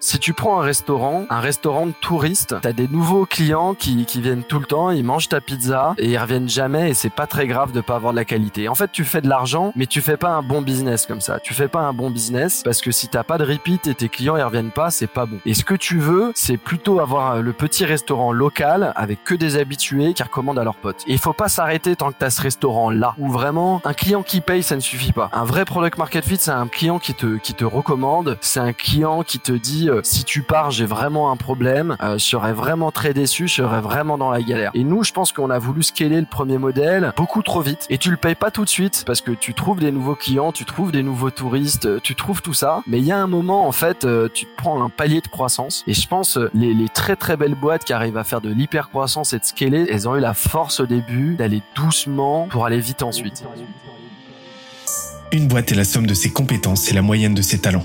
Si tu prends un restaurant, un restaurant de touristes, t'as des nouveaux clients qui, qui viennent tout le temps, ils mangent ta pizza et ils reviennent jamais et c'est pas très grave de pas avoir de la qualité. En fait, tu fais de l'argent, mais tu fais pas un bon business comme ça. Tu fais pas un bon business parce que si t'as pas de repeat et tes clients ils reviennent pas, c'est pas bon. Et ce que tu veux, c'est plutôt avoir le petit restaurant local avec que des habitués qui recommandent à leurs potes. Et il faut pas s'arrêter tant que t'as ce restaurant là où vraiment un client qui paye ça ne suffit pas. Un vrai product market fit, c'est un client qui te qui te recommande, c'est un client qui te dit euh, si tu pars, j'ai vraiment un problème, euh, je serais vraiment très déçu, je serais vraiment dans la galère. Et nous, je pense qu'on a voulu scaler le premier modèle beaucoup trop vite et tu le payes pas tout de suite parce que tu trouves des nouveaux clients, tu trouves des nouveaux touristes, tu trouves tout ça, mais il y a un moment en fait, euh, tu prends un palier de croissance et je pense les, les très très belles boîtes qui arrivent à faire de l'hyper croissance et de scaler, elles ont eu la force au début d'aller doucement pour aller vite ensuite. Une boîte est la somme de ses compétences et la moyenne de ses talents.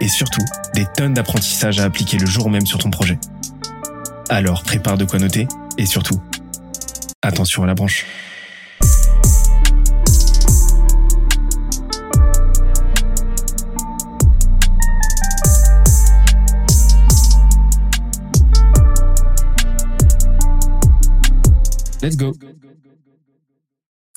et surtout des tonnes d'apprentissages à appliquer le jour même sur ton projet. Alors prépare de quoi noter et surtout, attention à la branche. Let's go.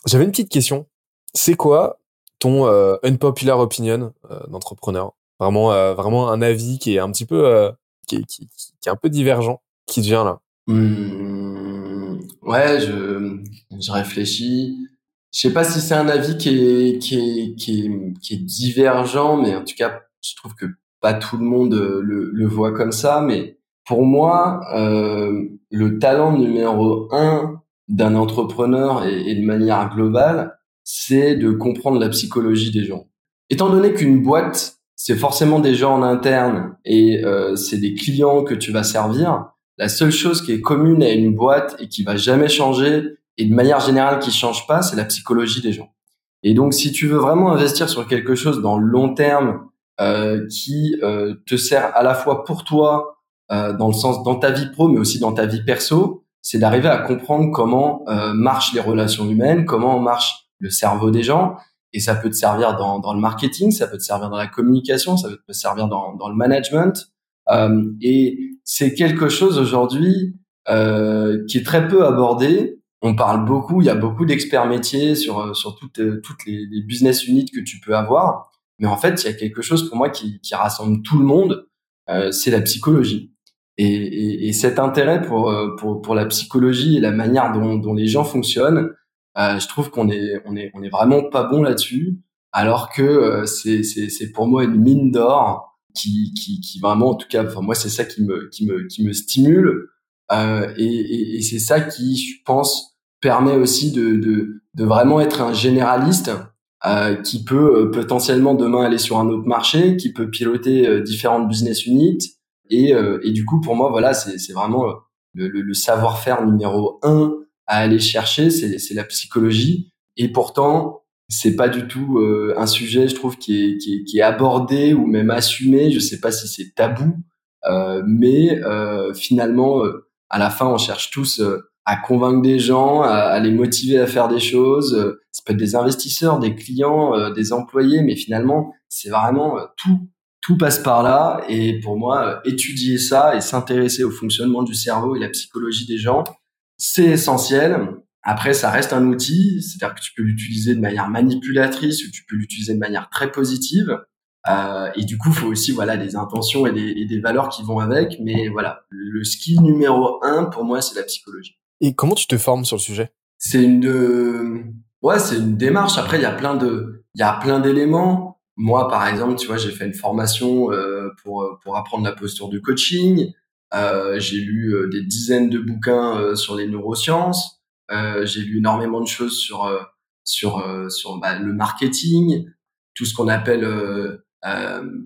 J'avais une petite question. C'est quoi ton euh, unpopular opinion euh, d'entrepreneur? Vraiment, euh, vraiment un avis qui est un petit peu, qui, qui, qui, est un peu divergent, qui te vient là. Mmh, ouais, je, je réfléchis. Je sais pas si c'est un avis qui est, qui est, qui est, qui est divergent, mais en tout cas, je trouve que pas tout le monde le, le voit comme ça. Mais pour moi, euh, le talent numéro un d'un entrepreneur et, de manière globale, c'est de comprendre la psychologie des gens. Étant donné qu'une boîte, c'est forcément des gens en interne et euh, c'est des clients que tu vas servir, la seule chose qui est commune à une boîte et qui va jamais changer et de manière générale qui change pas, c'est la psychologie des gens. Et donc, si tu veux vraiment investir sur quelque chose dans le long terme euh, qui euh, te sert à la fois pour toi, euh, dans le sens dans ta vie pro, mais aussi dans ta vie perso, c'est d'arriver à comprendre comment euh, marchent les relations humaines, comment marche le cerveau des gens. Et ça peut te servir dans, dans le marketing, ça peut te servir dans la communication, ça peut te servir dans, dans le management. Euh, et c'est quelque chose aujourd'hui euh, qui est très peu abordé. On parle beaucoup, il y a beaucoup d'experts métiers sur euh, sur toutes euh, toutes les, business units que tu peux avoir. Mais en fait, il y a quelque chose pour moi qui, qui rassemble tout le monde, euh, c'est la psychologie. Et, et, et, cet intérêt pour, euh, pour, pour la psychologie et la manière dont, dont les gens fonctionnent, euh, je trouve qu'on est, on est, on est vraiment pas bon là-dessus, alors que euh, c'est, c'est, c'est pour moi une mine d'or qui, qui, qui vraiment, en tout cas, enfin moi c'est ça qui me, qui me, qui me stimule, euh, et, et, et c'est ça qui, je pense, permet aussi de, de, de vraiment être un généraliste euh, qui peut potentiellement demain aller sur un autre marché, qui peut piloter différentes business units, et, euh, et du coup, pour moi, voilà, c'est vraiment euh, le, le, le savoir-faire numéro un à aller chercher, c'est la psychologie. Et pourtant, c'est pas du tout euh, un sujet, je trouve, qui est, qui est, qui est abordé ou même assumé. Je sais pas si c'est tabou, euh, mais euh, finalement, euh, à la fin, on cherche tous à convaincre des gens, à, à, les motiver à faire des choses. Ça peut être des investisseurs, des clients, des employés, mais finalement, c'est vraiment tout tout passe par là. Et pour moi, étudier ça et s'intéresser au fonctionnement du cerveau et la psychologie des gens, c'est essentiel. Après, ça reste un outil, c'est-à-dire que tu peux l'utiliser de manière manipulatrice ou tu peux l'utiliser de manière très positive. Euh, et du coup, il faut aussi voilà des intentions et des, et des, valeurs qui vont avec. Mais voilà, le skill numéro un pour moi, c'est la psychologie. Et comment tu te formes sur le sujet? C'est une de... ouais, c'est une démarche. Après, il y a plein de, il y a plein d'éléments moi, par exemple, tu vois, j'ai fait une formation euh, pour pour apprendre la posture du coaching. Euh, j'ai lu euh, des dizaines de bouquins euh, sur les neurosciences. Euh, j'ai lu énormément de choses sur sur sur bah, le marketing, tout ce qu'on appelle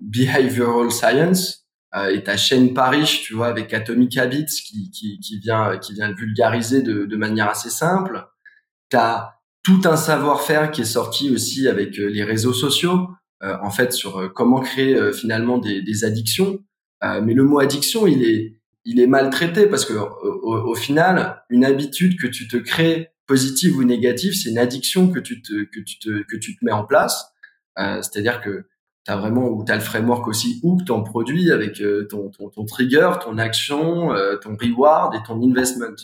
behavioral science. euh, et ta chaîne Paris, tu vois, avec Atomic Habits qui, qui, qui vient qui vient vulgariser de, de manière assez simple. T'as tout un savoir-faire qui est sorti aussi avec euh, les réseaux sociaux, euh, en fait, sur euh, comment créer finalement des, des addictions. Mais le mot addiction, il est il est maltraité parce que au, au, final, une habitude que tu te crées positive ou négative, c'est une addiction que tu te que tu te que tu te mets en place. C'est-à-dire que tu as vraiment ou tu as le framework aussi hook ton produit avec ton, ton, ton trigger, ton action, ton reward et ton investment.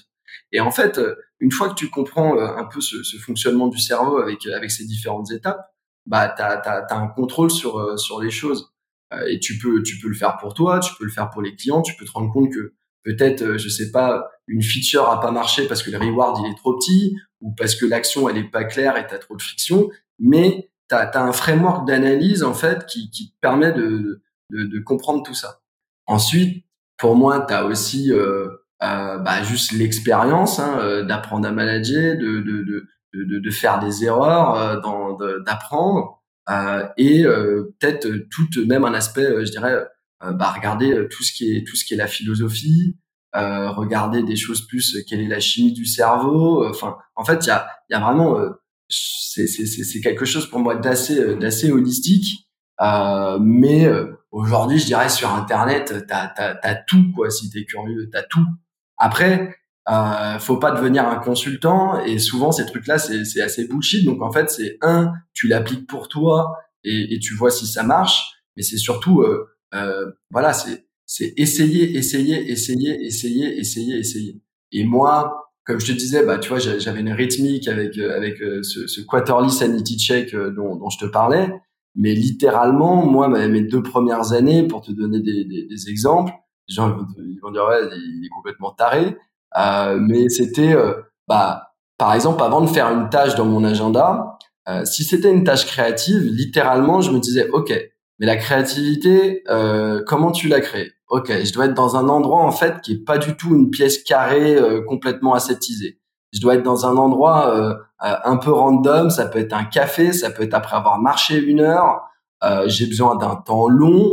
Et en fait, euh, une fois que tu comprends euh, un peu ce, ce fonctionnement du cerveau avec euh, avec ces différentes étapes, bah t'as as, un contrôle sur sur les choses et tu peux tu peux le faire pour toi, tu peux le faire pour les clients, tu peux te rendre compte que peut-être je sais pas une feature a pas marché parce que le reward il est trop petit ou parce que l'action elle est pas claire et t'as trop de friction, mais t'as as un framework d'analyse en fait qui qui te permet de, de, de comprendre tout ça. Ensuite, pour moi, tu as aussi euh, euh, bah, juste l'expérience hein, euh, d'apprendre à manager, de, de, de, de, faire des erreurs, euh, d'apprendre, euh, et peut-être tout même un aspect, je dirais, bah, regarder tout ce qui est tout ce qui est la philosophie, regarder des choses plus quelle est la chimie du cerveau. Enfin, en fait, il y a, y a vraiment c'est quelque chose pour moi d'assez d'assez holistique, mais aujourd'hui, je dirais sur Internet, t'as as, as, tout quoi. Si t'es curieux, t'as tout. Après, euh, faut pas devenir un consultant et souvent ces trucs-là c'est assez bullshit. Donc en fait c'est un, tu l'appliques pour toi et, et, tu vois si ça marche, mais c'est surtout euh, euh, voilà c'est c'est essayer, essayer, essayer, essayer, essayer, essayer. Et moi, comme je te disais, bah tu vois j'avais une rythmique avec euh, avec euh, ce, ce quarterly sanity check dont, dont je te parlais, mais littéralement moi mes deux premières années pour te donner des, des, des exemples les gens ils vont dire ouais il est complètement taré mais c'était euh, bah par exemple avant de faire une tâche dans mon agenda euh, si c'était une tâche créative littéralement je me disais ok mais la créativité euh, comment tu la crées? Ok je dois être dans un endroit en fait qui est pas du tout une pièce carrée euh, complètement aseptisée je dois être dans un endroit un peu random ça peut être un café ça peut être après avoir marché une heure j'ai besoin d'un temps long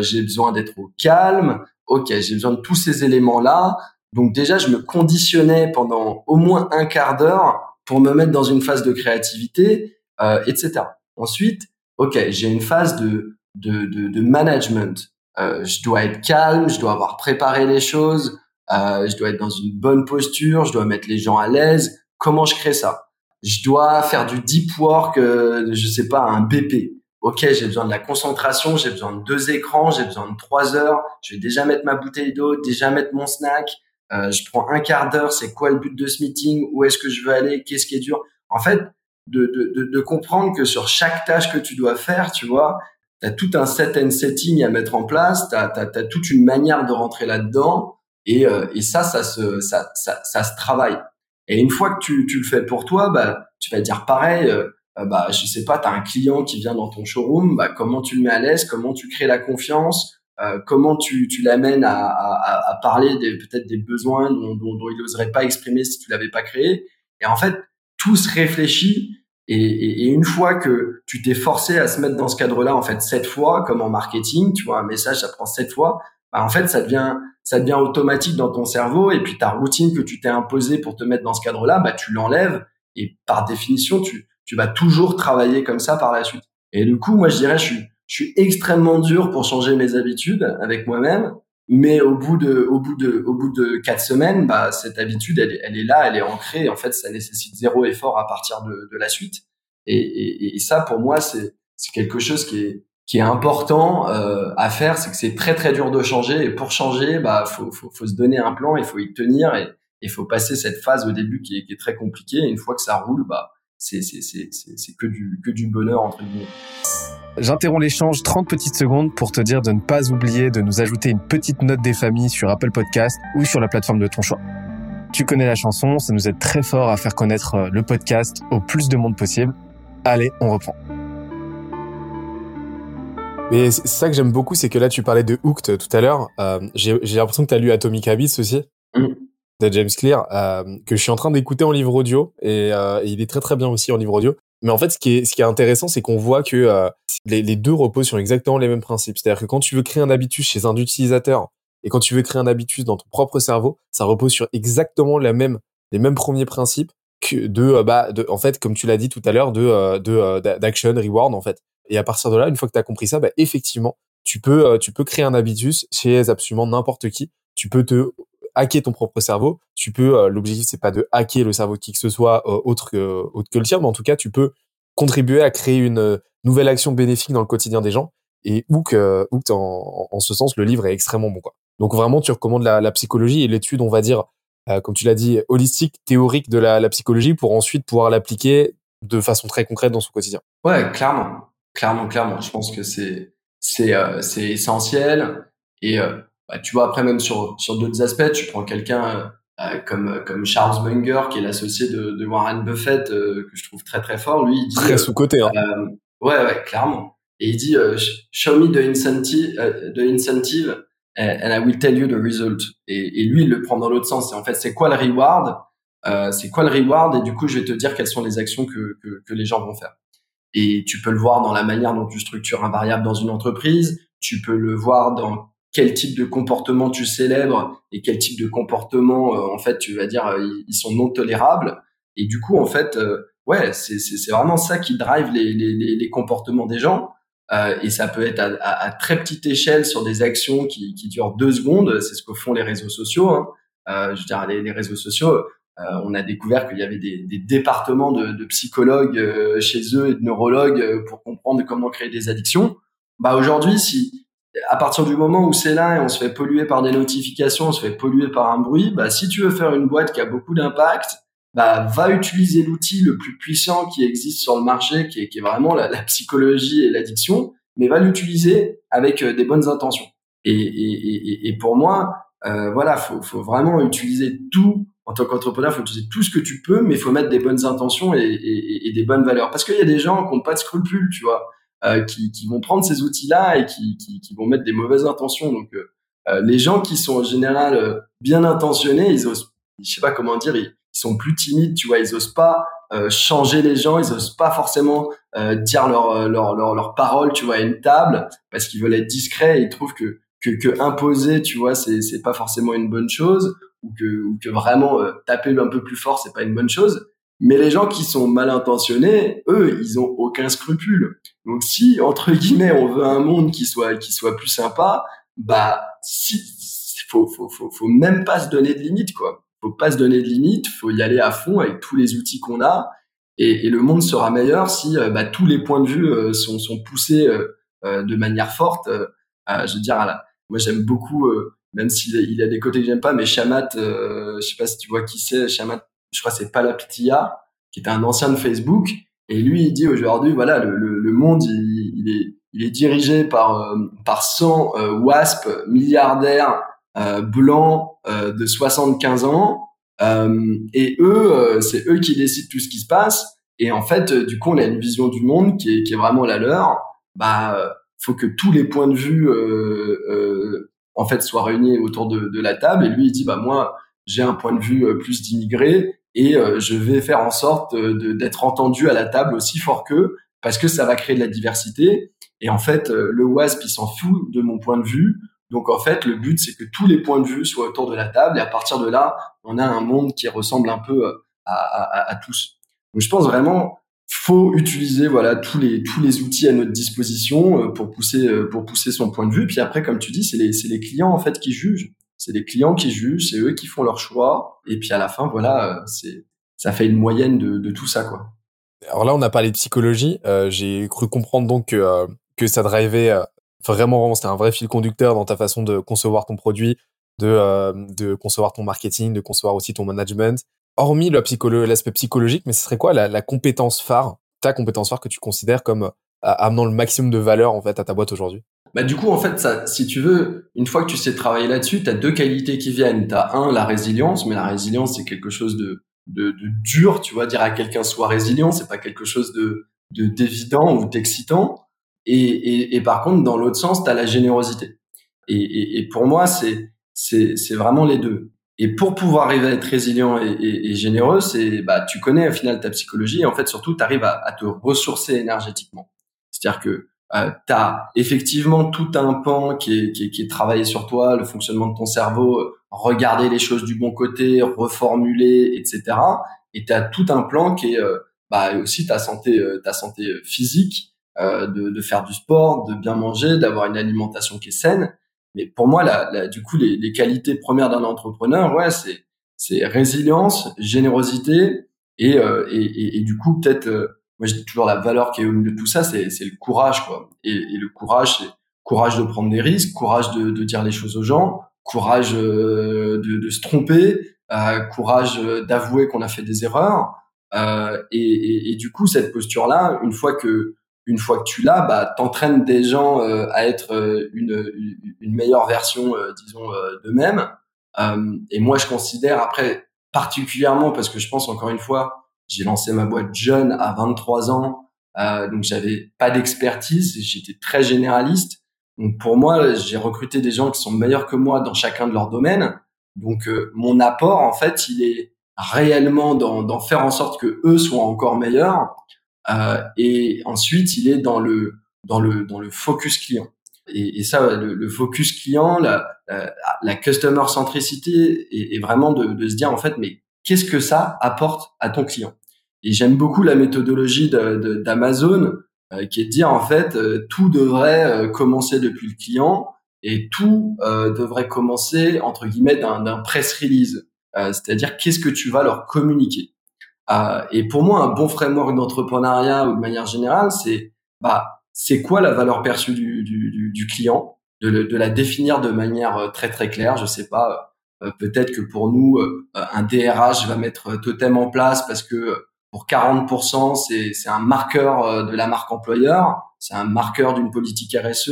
j'ai besoin d'être au calme ok, j'ai besoin de tous ces éléments-là. Donc déjà, je me conditionnais pendant au moins un quart d'heure pour me mettre dans une phase de créativité, euh, etc. Ensuite, ok, j'ai une phase de, de, de, de management. Euh, je dois être calme, je dois avoir préparé les choses, euh, je dois être dans une bonne posture, je dois mettre les gens à l'aise. Comment je crée ça? Je dois faire du deep work, euh, je sais pas, un BP ok, j'ai besoin de la concentration, j'ai besoin de deux écrans, j'ai besoin de trois heures, je vais déjà mettre ma bouteille d'eau, déjà mettre mon snack, euh, je prends un quart d'heure, c'est quoi le but de ce meeting, où est-ce que je veux aller, qu'est-ce qui est dur? En fait, de, de, de, comprendre que sur chaque tâche que tu dois faire, tu vois, tu as tout un set and setting à mettre en place, tu as, toute une manière de rentrer là-dedans, et, euh, et ça, ça se, ça, ça, ça, se travaille. Et une fois que tu, tu le fais pour toi, bah, tu vas dire pareil, euh, euh, bah je sais pas, tu as un client qui vient dans ton showroom, bah comment tu le mets à l'aise, comment tu crées la confiance, euh, comment tu, l'amènes à, à, à, parler peut-être des besoins dont, il n'oserait pas exprimer si tu l'avais pas créé? Et en fait, tout se réfléchit. Et une fois que tu t'es forcé à se mettre dans ce cadre-là, en fait, sept fois, comme en marketing, tu vois, un message, ça prend sept fois, bah, en fait, ça devient, ça devient automatique dans ton cerveau. Et puis ta routine que tu t'es imposée pour te mettre dans ce cadre-là, bah, tu l'enlèves. Et par définition, tu, tu vas toujours travailler comme ça par la suite. Et du coup, moi, je dirais, je suis, je suis extrêmement dur pour changer mes habitudes avec moi-même. Mais au bout de, au bout de, au bout de quatre semaines, bah, cette habitude, elle, elle est là, elle est ancrée. En fait, ça nécessite zéro effort à partir de, de la suite. Et, et, et ça, pour moi, c'est, quelque chose qui est, qui est important euh, à faire. C'est que c'est très très dur de changer. Et pour changer, bah, faut, faut, faut se donner un plan, il faut y tenir et il faut passer cette phase au début qui est, qui est très compliquée. Et une fois que ça roule, bah, c'est que du, que du bonheur, entre guillemets. J'interromps l'échange 30 petites secondes pour te dire de ne pas oublier de nous ajouter une petite note des familles sur Apple Podcast ou sur la plateforme de ton choix. Tu connais la chanson, ça nous aide très fort à faire connaître euh, le podcast au plus de monde possible. Allez, on reprend. Mais c'est ça que j'aime beaucoup, c'est que là tu parlais de Hooked tout à l'heure. Euh, J'ai l'impression que tu as lu Atomic Habits aussi. Mm de James Clear euh, que je suis en train d'écouter en livre audio et, euh, il est très très bien aussi en livre audio. Mais en fait, ce qui est, ce qui est intéressant, c'est qu'on voit que euh, les, les, deux reposent sur exactement les mêmes principes. C'est-à-dire que quand tu veux créer un habitus chez un utilisateur et quand tu veux créer un habitus dans ton propre cerveau, ça repose sur exactement la même, les mêmes premiers principes que de, euh, bah, de, en fait, comme tu l'as dit tout à l'heure, de, euh, de, d'action, reward, en fait. Et à partir de là, une fois que tu as compris ça, bah, effectivement, tu peux, tu peux créer un habitus chez absolument n'importe qui. Tu peux te hacker ton propre cerveau. Tu peux, euh, l'objectif c'est pas de hacker le cerveau de qui que ce soit euh, autre que autre que le tien, mais en tout cas tu peux contribuer à créer une euh, nouvelle action bénéfique dans le quotidien des gens. Et où que, où que en, en, ce sens, le livre est extrêmement bon. Quoi. Donc vraiment, tu recommandes la, la psychologie et l'étude, on va dire, comme tu l'as dit, holistique, théorique de la, la psychologie pour ensuite pouvoir l'appliquer de façon très concrète dans son quotidien. Ouais, clairement, clairement, clairement. Je pense que c'est c'est c'est essentiel et bah, tu vois après même sur sur d'autres aspects, tu prends quelqu'un euh, comme comme Charles Munger qui est l'associé de, de, Warren Buffett euh, que je trouve très très fort. Lui, il dit très sous côté. Hein. Euh, ouais ouais clairement. Et il dit show me the incentive the incentive and I will tell you the result. Et, et lui il le prend dans l'autre sens. Et en fait c'est quoi le reward? C'est quoi le reward? Et du coup je vais te dire quelles sont les actions que que, que les gens vont faire. Et tu peux le voir dans la manière dont tu structures un variable dans une entreprise. Tu peux le voir dans quel type de comportement tu célèbres et quel type de comportement euh, en fait tu vas dire euh, ils, sont non tolérables. Et du coup en fait euh, ouais c'est c'est vraiment ça qui drive les les, les comportements des gens. Et ça peut être à, à, très petite échelle sur des actions qui, qui durent deux secondes. C'est ce que font les réseaux sociaux hein. je veux dire les, les réseaux sociaux on a découvert qu'il y avait des, des départements de, de psychologues chez eux et de neurologues pour comprendre comment créer des addictions. Bah aujourd'hui si à partir du moment où c'est là et on se fait polluer par des notifications, on se fait polluer par un bruit, bah, si tu veux faire une boîte qui a beaucoup d'impact, bah, va utiliser l'outil le plus puissant qui existe sur le marché, qui est, vraiment la, psychologie et l'addiction, mais va l'utiliser avec euh, des bonnes intentions. Et, pour moi, euh, voilà, faut, vraiment utiliser tout en tant qu'entrepreneur, faut utiliser tout ce que tu peux, mais faut mettre des bonnes intentions et, et des bonnes valeurs. Parce qu'il y a des gens qui n'ont pas de scrupules, tu vois. Euh, qui, qui, vont prendre ces outils-là et qui, qui, qui, vont mettre des mauvaises intentions. Donc, euh, euh, les gens qui sont en général bien intentionnés, ils osent, je sais pas comment dire, ils, sont plus timides, tu vois, ils osent pas changer les gens, ils osent pas forcément dire leur, leur, leur, leur parole, tu vois, à une table, parce qu'ils veulent être discrets et ils trouvent que, que, que imposer, tu vois, c'est, c'est pas forcément une bonne chose, ou que, ou que vraiment taper un peu plus fort, c'est pas une bonne chose. Mais les gens qui sont mal intentionnés, eux, ils ont aucun scrupule. Donc si entre guillemets on veut un monde qui soit qui soit plus sympa, bah si faut faut faut faut même pas se donner de limites quoi. Faut pas se donner de limites, faut y aller à fond avec tous les outils qu'on a et, et, le monde sera meilleur si euh, bah, tous les points de vue euh, sont sont poussés euh, de manière forte. je veux dire, moi j'aime beaucoup, même s'il il a des côtés que j'aime pas, mais Shamat, je sais pas si tu vois qui c'est, Shamat je crois c'est Palapitia, qui était un ancien de Facebook. Et lui, il dit aujourd'hui, voilà, le, le, monde, il, est, il est dirigé par, euh, par 100 euh, WASP milliardaires euh, blancs euh, de 75 ans. et eux, c'est eux qui décident tout ce qui se passe. Et en fait, du coup, on a une vision du monde qui est, qui est vraiment la leur. Bah, faut que tous les points de vue, en fait, soient réunis autour de, de la table. Et lui, il dit, bah moi, j'ai un point de vue plus d'immigrés et euh, je vais faire en sorte d'être entendu à la table aussi fort qu'eux parce que ça va créer de la diversité. Et en fait, euh, le WASP, il s'en fout de mon point de vue. Donc en fait, le but, c'est que tous les points de vue soient autour de la table et à partir de là, on a un monde qui ressemble un peu euh, à, à tous. Donc je pense vraiment, faut utiliser voilà tous les tous les outils à notre disposition pour pousser pour pousser son point de vue. Puis après, comme tu dis, c'est les c'est les clients en fait qui jugent c'est les clients qui jugent, c'est eux qui font leur choix. Et puis à la fin, voilà, euh, c'est ça fait une moyenne de, tout ça, quoi. Alors là, on a parlé de psychologie. Euh, J'ai cru comprendre donc que euh, que ça drivait vraiment, vraiment, c'était un vrai fil conducteur dans ta façon de concevoir ton produit, de de concevoir ton marketing, de concevoir aussi ton management. Hormis l'aspect psychologique, mais ce serait quoi la, la compétence phare, ta compétence phare que tu considères comme amenant le maximum de valeur en fait à ta boîte aujourd'hui? Bah du coup en fait ça si tu veux une fois que tu sais travailler là-dessus tu as deux qualités qui viennent. Tu as un la résilience mais la résilience c'est quelque chose de, de, de dur tu vois dire à quelqu'un soit résilient c'est pas quelque chose de de d'évident ou d'excitant. Et, et, et, par contre dans l'autre sens tu as la générosité. Et, et, pour moi c'est c'est vraiment les deux. Et pour pouvoir arriver à être résilient et généreux, c'est bah tu connais au final ta psychologie. Et en fait surtout tu arrives à, à, te ressourcer énergétiquement. C'est-à-dire que euh, tu as effectivement tout un pan qui est, qui, est, qui est travaillé sur toi, le fonctionnement de ton cerveau, regarder les choses du bon côté, reformuler, etc. Et tu as tout un plan qui est euh, bah, aussi ta santé, euh, ta santé physique, euh, de, de, faire du sport, de bien manger, d'avoir une alimentation qui est saine. Mais pour moi, la, du coup, les, les qualités premières d'un entrepreneur, ouais, c'est c'est résilience, générosité et, et, et, du coup peut-être moi je dis toujours la valeur qui est au milieu de tout ça, c'est, le courage, quoi. Et, et le courage, c'est courage de prendre des risques, courage de, de dire les choses aux gens, courage euh, de, de, se tromper, euh, courage d'avouer qu'on a fait des erreurs. Euh, et, et, et, du coup, cette posture-là, une fois que une fois que tu l'as, bah, t'entraînes des gens euh, à être euh, une, une meilleure version, disons, d'eux-mêmes. et moi, je considère après particulièrement parce que je pense encore une fois j'ai lancé ma boîte jeune à 23 ans, euh, donc j'avais pas d'expertise, j'étais très généraliste. Donc pour moi, j'ai recruté des gens qui sont meilleurs que moi dans chacun de leurs domaines. Donc euh, mon apport, en fait, il est réellement d'en faire en sorte que eux soient encore meilleurs. Euh, et ensuite, il est dans le dans le dans le focus client. Et, ça, le, focus client, la, la, la customer centricité, est, est vraiment de, de, se dire en fait, mais qu'est-ce que ça apporte à ton client et j'aime beaucoup la méthodologie d'Amazon euh, qui est de dire en fait euh, tout devrait euh, commencer depuis le client et tout devrait commencer entre guillemets d'un press release, c'est-à-dire qu'est-ce que tu vas leur communiquer? et pour moi, un bon framework d'entrepreneuriat ou de manière générale, c'est bah c'est quoi la valeur perçue du, client, de, de, la définir de manière très très claire. Je sais pas, peut-être que pour nous, un DRH va mettre totem en place parce que pour 40%, c'est, un marqueur euh, de la marque employeur, c'est un marqueur d'une politique RSE,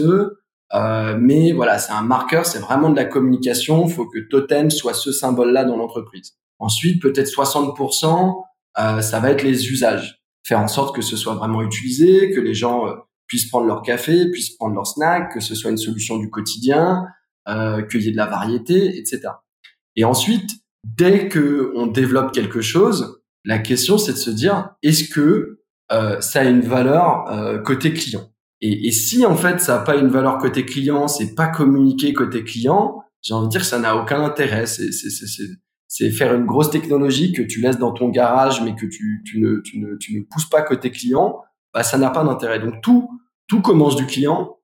euh, mais voilà, c'est un marqueur, c'est vraiment de la communication. Il faut que Totem soit ce symbole-là dans l'entreprise. Ensuite, peut-être 60%, euh, ça va être les usages. Faire en sorte que ce soit vraiment utilisé, que les gens euh, puissent prendre leur café, puissent prendre leur snack, que ce soit une solution du quotidien, euh, qu'il y ait de la variété, etc. Et ensuite, dès que on développe quelque chose, la question, c'est de se dire, est-ce que euh, ça a une valeur euh, côté client? Et, et, si en fait ça n'a pas une valeur côté client, c'est pas communiqué côté client, j'ai envie de dire que ça n'a aucun intérêt. C'est faire une grosse technologie que tu laisses dans ton garage, mais que tu, tu, ne, tu, ne, tu ne pousses pas côté client, bah, ça n'a pas d'intérêt. Donc tout, tout commence du client.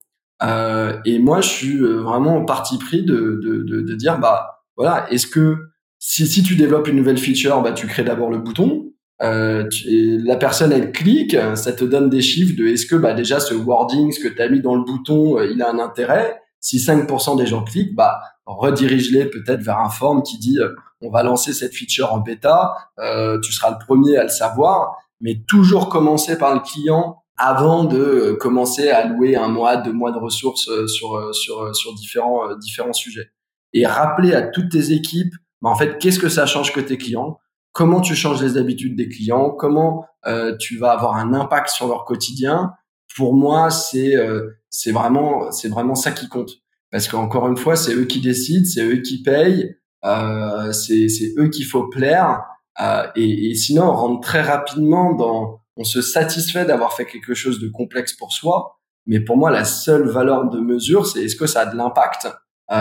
Euh, et moi, je suis euh, vraiment en parti pris de, de, de, de dire, bah voilà, est-ce que si, si tu développes une nouvelle feature, bah, tu crées d'abord le bouton. Euh, tu, la personne, elle clique, ça te donne des chiffres de est-ce que bah, déjà ce wording, ce que tu as mis dans le bouton, euh, il a un intérêt? Si 5% des gens cliquent, bah, redirige-les peut-être vers un form qui dit euh, on va lancer cette feature en bêta, euh, tu seras le premier à le savoir, mais toujours commencer par le client avant de commencer à louer un mois, deux mois de ressources sur, sur, sur différents, différents sujets. Et rappeler à toutes tes équipes bah, en fait, qu'est-ce que ça change côté client Comment tu changes les habitudes des clients? Comment euh, tu vas avoir un impact sur leur quotidien? Pour moi, c'est euh, c'est vraiment c'est vraiment ça qui compte. Parce qu'encore une fois, c'est eux qui décident, c'est eux qui payent, euh, c'est eux qu'il faut plaire. Euh, et, et, sinon, on rentre très rapidement dans on se satisfait d'avoir fait quelque chose de complexe pour soi. Mais pour moi, la seule valeur de mesure, c'est est-ce que ça a de l'impact?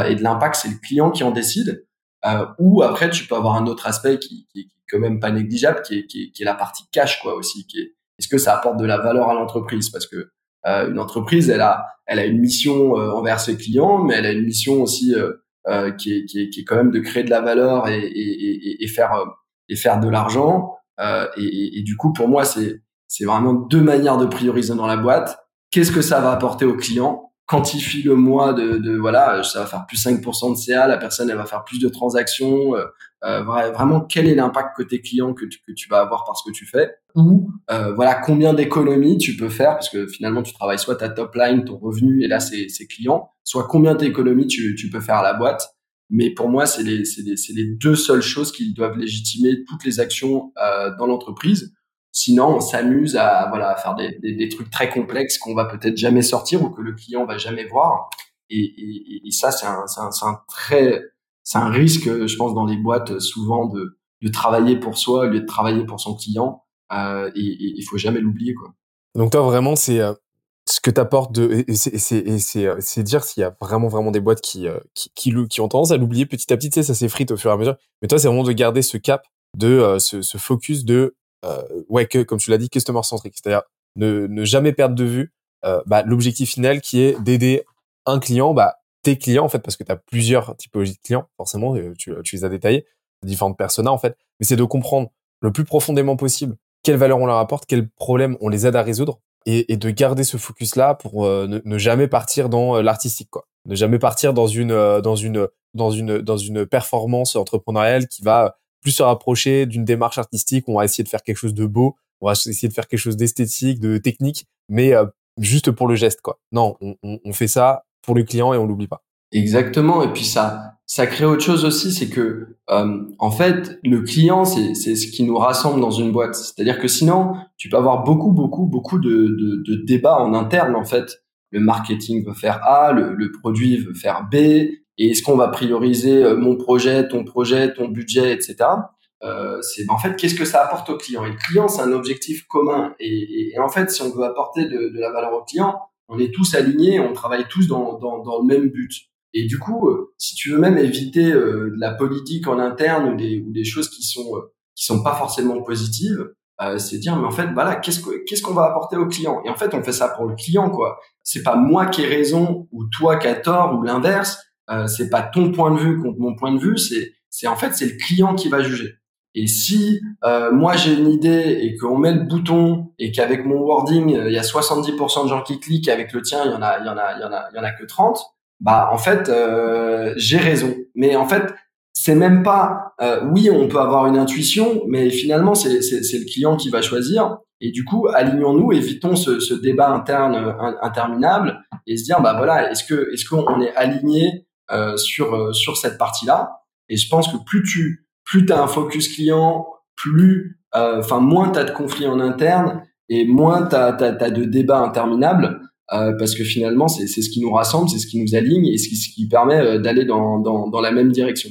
Et de l'impact, c'est le client qui en décide. Euh, ou après, tu peux avoir un autre aspect qui, qui, est quand même pas négligeable, qui est, qui est, qui est la partie cash, quoi, aussi. Qui est, est-ce que ça apporte de la valeur à l'entreprise? Parce que euh, une entreprise, elle a, elle a une mission euh, envers ses clients, mais elle a une mission aussi euh, euh, qui, est, qui, est, qui est quand même de créer de la valeur et, et, et, faire et faire de l'argent. Et, et, du coup, pour moi, c'est c'est vraiment deux manières de prioriser dans la boîte. Qu'est-ce que ça va apporter aux clients quantifie le mois de, de, voilà, ça va faire plus 5% de CA, la personne elle va faire plus de transactions. Euh, euh vraiment, quel est l'impact côté client que tu, que tu vas avoir par ce que tu fais? Ou euh, voilà, combien d'économies tu peux faire parce que finalement tu travailles soit ta top line, ton revenu et là c'est clients, soit combien d'économies tu, tu peux faire à la boîte. Mais pour moi, c'est les, les, les deux seules choses qui doivent légitimer toutes les actions euh, dans l'entreprise. Sinon, on s'amuse à voilà à faire des, des, trucs très complexes qu'on va peut-être jamais sortir ou que le client va jamais voir. Et, et, et ça, c'est un, un, un, très c'est un risque, je pense, dans les boîtes souvent de, de travailler pour soi au lieu de travailler pour son client. Euh, et il faut jamais l'oublier, quoi. Donc toi, vraiment, c'est ce que t'apportes de, et c'est dire s'il y a vraiment vraiment des boîtes qui, qui, qui, qui ont tendance à l'oublier petit à petit, tu sais, ça s'effrite au fur et à mesure. Mais toi, c'est vraiment de garder ce cap de ce, ce, focus de euh, ouais que comme tu l'as dit customer centric c'est-à-dire ne, ne jamais perdre de vue euh, bah, l'objectif final qui est d'aider un client bah tes clients en fait parce que tu as plusieurs typologies de clients forcément euh, tu, tu les as détaillés différentes personas en fait. Mais c'est de comprendre le plus profondément possible quelle valeur on leur apporte quels problèmes on les aide à résoudre et, et de garder ce focus là pour ne, ne, jamais partir dans l'artistique quoi. Ne jamais partir dans une dans une dans une dans une performance entrepreneuriale qui va plus se rapprocher d'une démarche artistique. On va essayer de faire quelque chose de beau, on va essayer de faire quelque chose d'esthétique, de technique, mais euh, juste pour le geste, quoi. Non, on, fait ça pour le client et on l'oublie pas. Exactement. Et puis ça, ça crée autre chose aussi, c'est que euh, en fait, le client, c'est c'est ce qui nous rassemble dans une boîte. C'est-à-dire que sinon, tu peux avoir beaucoup, beaucoup, beaucoup de, de, de débats en interne. En fait, le marketing veut faire A, le, le produit veut faire B, et est-ce qu'on va prioriser euh, mon projet, ton projet, ton budget, etc. Euh, c'est en fait qu'est-ce que ça apporte au client? Et le client, c'est un objectif commun. Et, et, en fait, si on veut apporter de, de, la valeur au client, on est tous alignés, on travaille tous dans, dans, dans le même but. Et du coup, euh, si tu veux même éviter euh, de la politique en interne ou des, ou des choses qui sont qui sont pas forcément positives, c'est dire mais en fait voilà qu'est-ce que qu'est-ce qu'on va apporter au client? Et en fait, on fait ça pour le client quoi. C'est pas moi qui ai raison ou toi qui as tort ou l'inverse euh, c'est pas ton point de vue contre mon point de vue, c'est c'est en fait c'est le client qui va juger. Et si euh, moi j'ai une idée et qu'on met le bouton et qu'avec mon wording euh, il y a 70% de gens qui cliquent, avec le tien il y en a il y en a il y en a il y en a que 30, bah en fait euh, j'ai raison. Mais en fait c'est même pas oui on peut avoir une intuition, mais finalement c'est c'est c'est le client qui va choisir. Et du coup alignons-nous, évitons ce, ce débat interne interminable et se dire bah voilà est-ce que est-ce qu'on est aligné euh, sur euh, sur cette partie-là. Et je pense que plus tu plus as un focus client, plus euh, enfin moins tu as de conflits en interne et moins tu as, de débats interminables parce que finalement c'est ce qui nous rassemble, c'est ce qui nous aligne et ce qui, ce qui permet d'aller dans, dans, dans la même direction.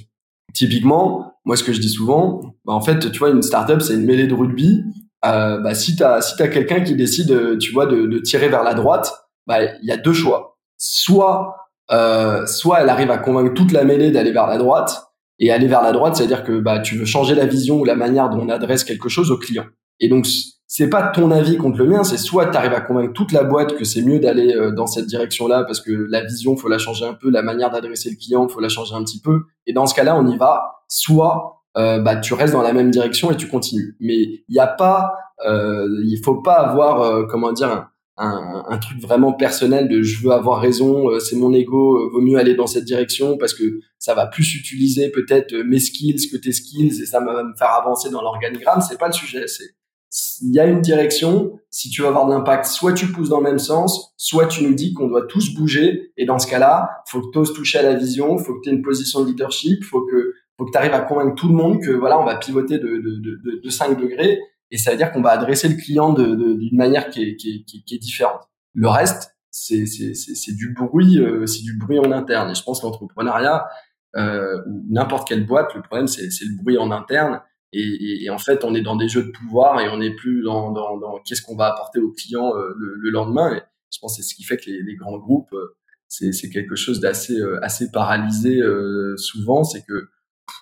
Typiquement, moi ce que je dis souvent, bah, en fait tu vois une startup c'est une mêlée de rugby. Euh, bah, si tu as si t'as quelqu'un qui décide tu vois de, de tirer vers la droite, bah il y a deux choix. Soit euh, soit elle arrive à convaincre toute la mêlée d'aller vers la droite, et aller vers la droite, c'est-à-dire que bah, tu veux changer la vision ou la manière dont on adresse quelque chose au client. Et donc, c'est pas ton avis contre le mien, c'est soit tu arrives à convaincre toute la boîte que c'est mieux d'aller euh, dans cette direction-là parce que la vision, faut la changer un peu, la manière d'adresser le client, faut la changer un petit peu. Et dans ce cas-là, on y va. Soit euh, bah, tu restes dans la même direction et tu continues. Mais il n'y a pas, euh, il faut pas avoir, euh, comment dire, un, un, truc vraiment personnel de je veux avoir raison, euh, c'est mon ego, euh, vaut mieux aller dans cette direction parce que ça va plus utiliser peut-être mes skills que tes skills et ça va me faire avancer dans l'organigramme. C'est pas le sujet. C'est il y a une direction. Si tu veux avoir de l'impact, soit tu pousses dans le même sens, soit tu nous dis qu'on doit tous bouger. Et dans ce cas-là, faut que tu oses toucher à la vision, faut que tu aies une position de leadership, faut que faut que tu arrives à convaincre tout le monde que voilà, on va pivoter de, de, de, de 5 degrés et ça veut dire qu'on va adresser le client d'une de, manière qui est, qui, qui, qui est, différente. Le reste, c'est du bruit, euh, c'est du bruit en interne. Et je pense que l'entrepreneuriat euh, ou n'importe quelle boîte, le problème c'est le bruit en interne. Et, et, en fait, on est dans des jeux de pouvoir et on n'est plus dans, dans, dans qu'est-ce qu'on va apporter au client euh, le, le, lendemain. Et je pense que c'est ce qui fait que les, les grands groupes, euh, c'est quelque chose d'assez assez paralysé souvent. C'est que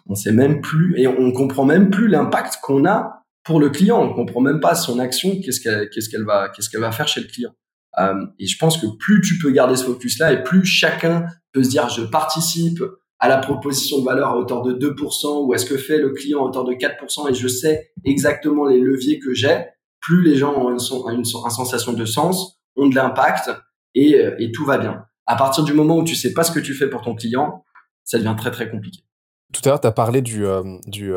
on sait même plus et on comprend même plus l'impact qu'on a pour le client. On comprend même pas son action, qu'est-ce qu'elle qu'est-ce qu'elle va qu'est-ce qu'elle va faire chez le client. Euh, et je pense que plus tu peux garder ce focus là et plus chacun peut se dire je participe à la proposition de valeur à hauteur de 2% ou est-ce que fait le client à hauteur de 4% et je sais exactement les leviers que j'ai, plus les gens ont une, sensation de sens, ont de l'impact et, euh, et tout va bien. À partir du moment où tu sais pas ce que tu fais pour ton client, ça devient très très compliqué. Tout à l'heure, tu as parlé du, euh, du,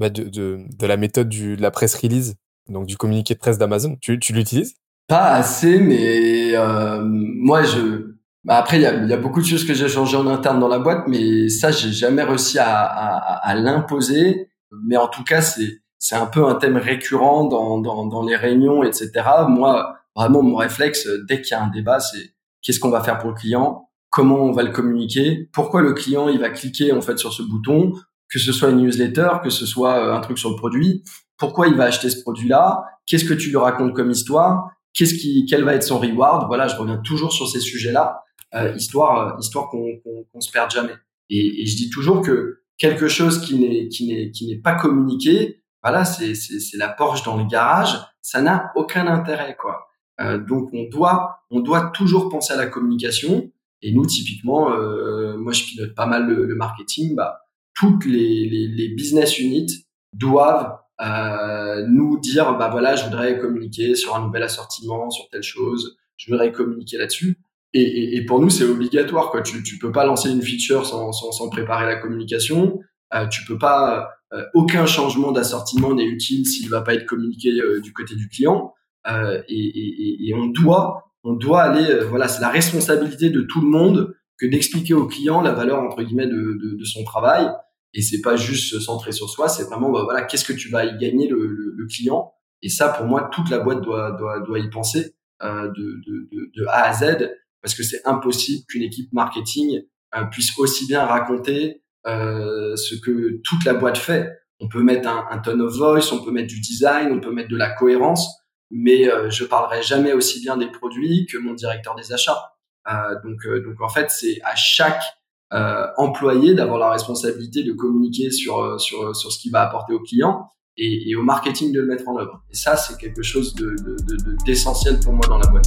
bah, de, la méthode du, de la presse release, donc du communiqué de presse d'Amazon. Tu, l'utilises? Pas assez, mais euh, moi, je. Bah après, il y a, beaucoup de choses que j'ai changé en interne dans la boîte, mais ça, j'ai jamais réussi à, à, à l'imposer. Mais en tout cas, c'est c'est un peu un thème récurrent dans, dans, dans les réunions, etc. Moi, vraiment, mon réflexe, dès qu'il y a un débat, c'est qu'est-ce qu'on va faire pour le client? Comment on va le communiquer, pourquoi le client il va cliquer en fait sur ce bouton, que ce soit une newsletter, que ce soit euh, un truc sur le produit, pourquoi il va acheter ce produit-là, qu'est-ce que tu lui racontes comme histoire, qu'est-ce qui, quel va être son reward? Voilà, je reviens toujours sur ces sujets-là, euh, histoire, euh, histoire qu'on qu'on se perde jamais. Et, et, je dis toujours que quelque chose qui n'est qui n'est qui n'est pas communiqué, voilà, c'est c'est la Porsche dans le garage, ça n'a aucun intérêt quoi. Euh, donc on doit on doit toujours penser à la communication. Et nous typiquement, euh, moi je pilote pas mal le, le marketing, bah toutes les, les, les business units doivent euh, nous dire bah voilà je voudrais communiquer sur un nouvel assortiment sur telle chose je voudrais communiquer là-dessus. Et, et, et, pour nous c'est obligatoire quoi. Tu tu peux pas lancer une feature sans sans, sans préparer la communication. Euh, tu peux pas euh, aucun changement d'assortiment n'est utile s'il va pas être communiqué euh, du côté du client. Euh, et, et, on doit on doit aller euh, voilà c'est la responsabilité de tout le monde que d'expliquer au client la valeur entre guillemets de, de, de son travail et c'est pas juste se centrer sur soi, c'est vraiment bah, voilà qu'est-ce que tu vas y gagner le, le, le, client. Et ça, pour moi, toute la boîte doit doit, doit y penser euh, de, de, de, A à Z parce que c'est impossible qu'une équipe marketing euh, puisse aussi bien raconter euh, ce que toute la boîte fait. On peut mettre un, un tone of voice, on peut mettre du design, on peut mettre de la cohérence, mais euh, je parlerai jamais aussi bien des produits que mon directeur des achats. Euh, donc donc en fait, c'est à chaque euh, employé d'avoir la responsabilité de communiquer sur, euh, sur, sur ce qu'il va apporter au client et, et, au marketing de le mettre en œuvre. Et ça, c'est quelque chose d'essentiel de, de, de, pour moi dans la boîte.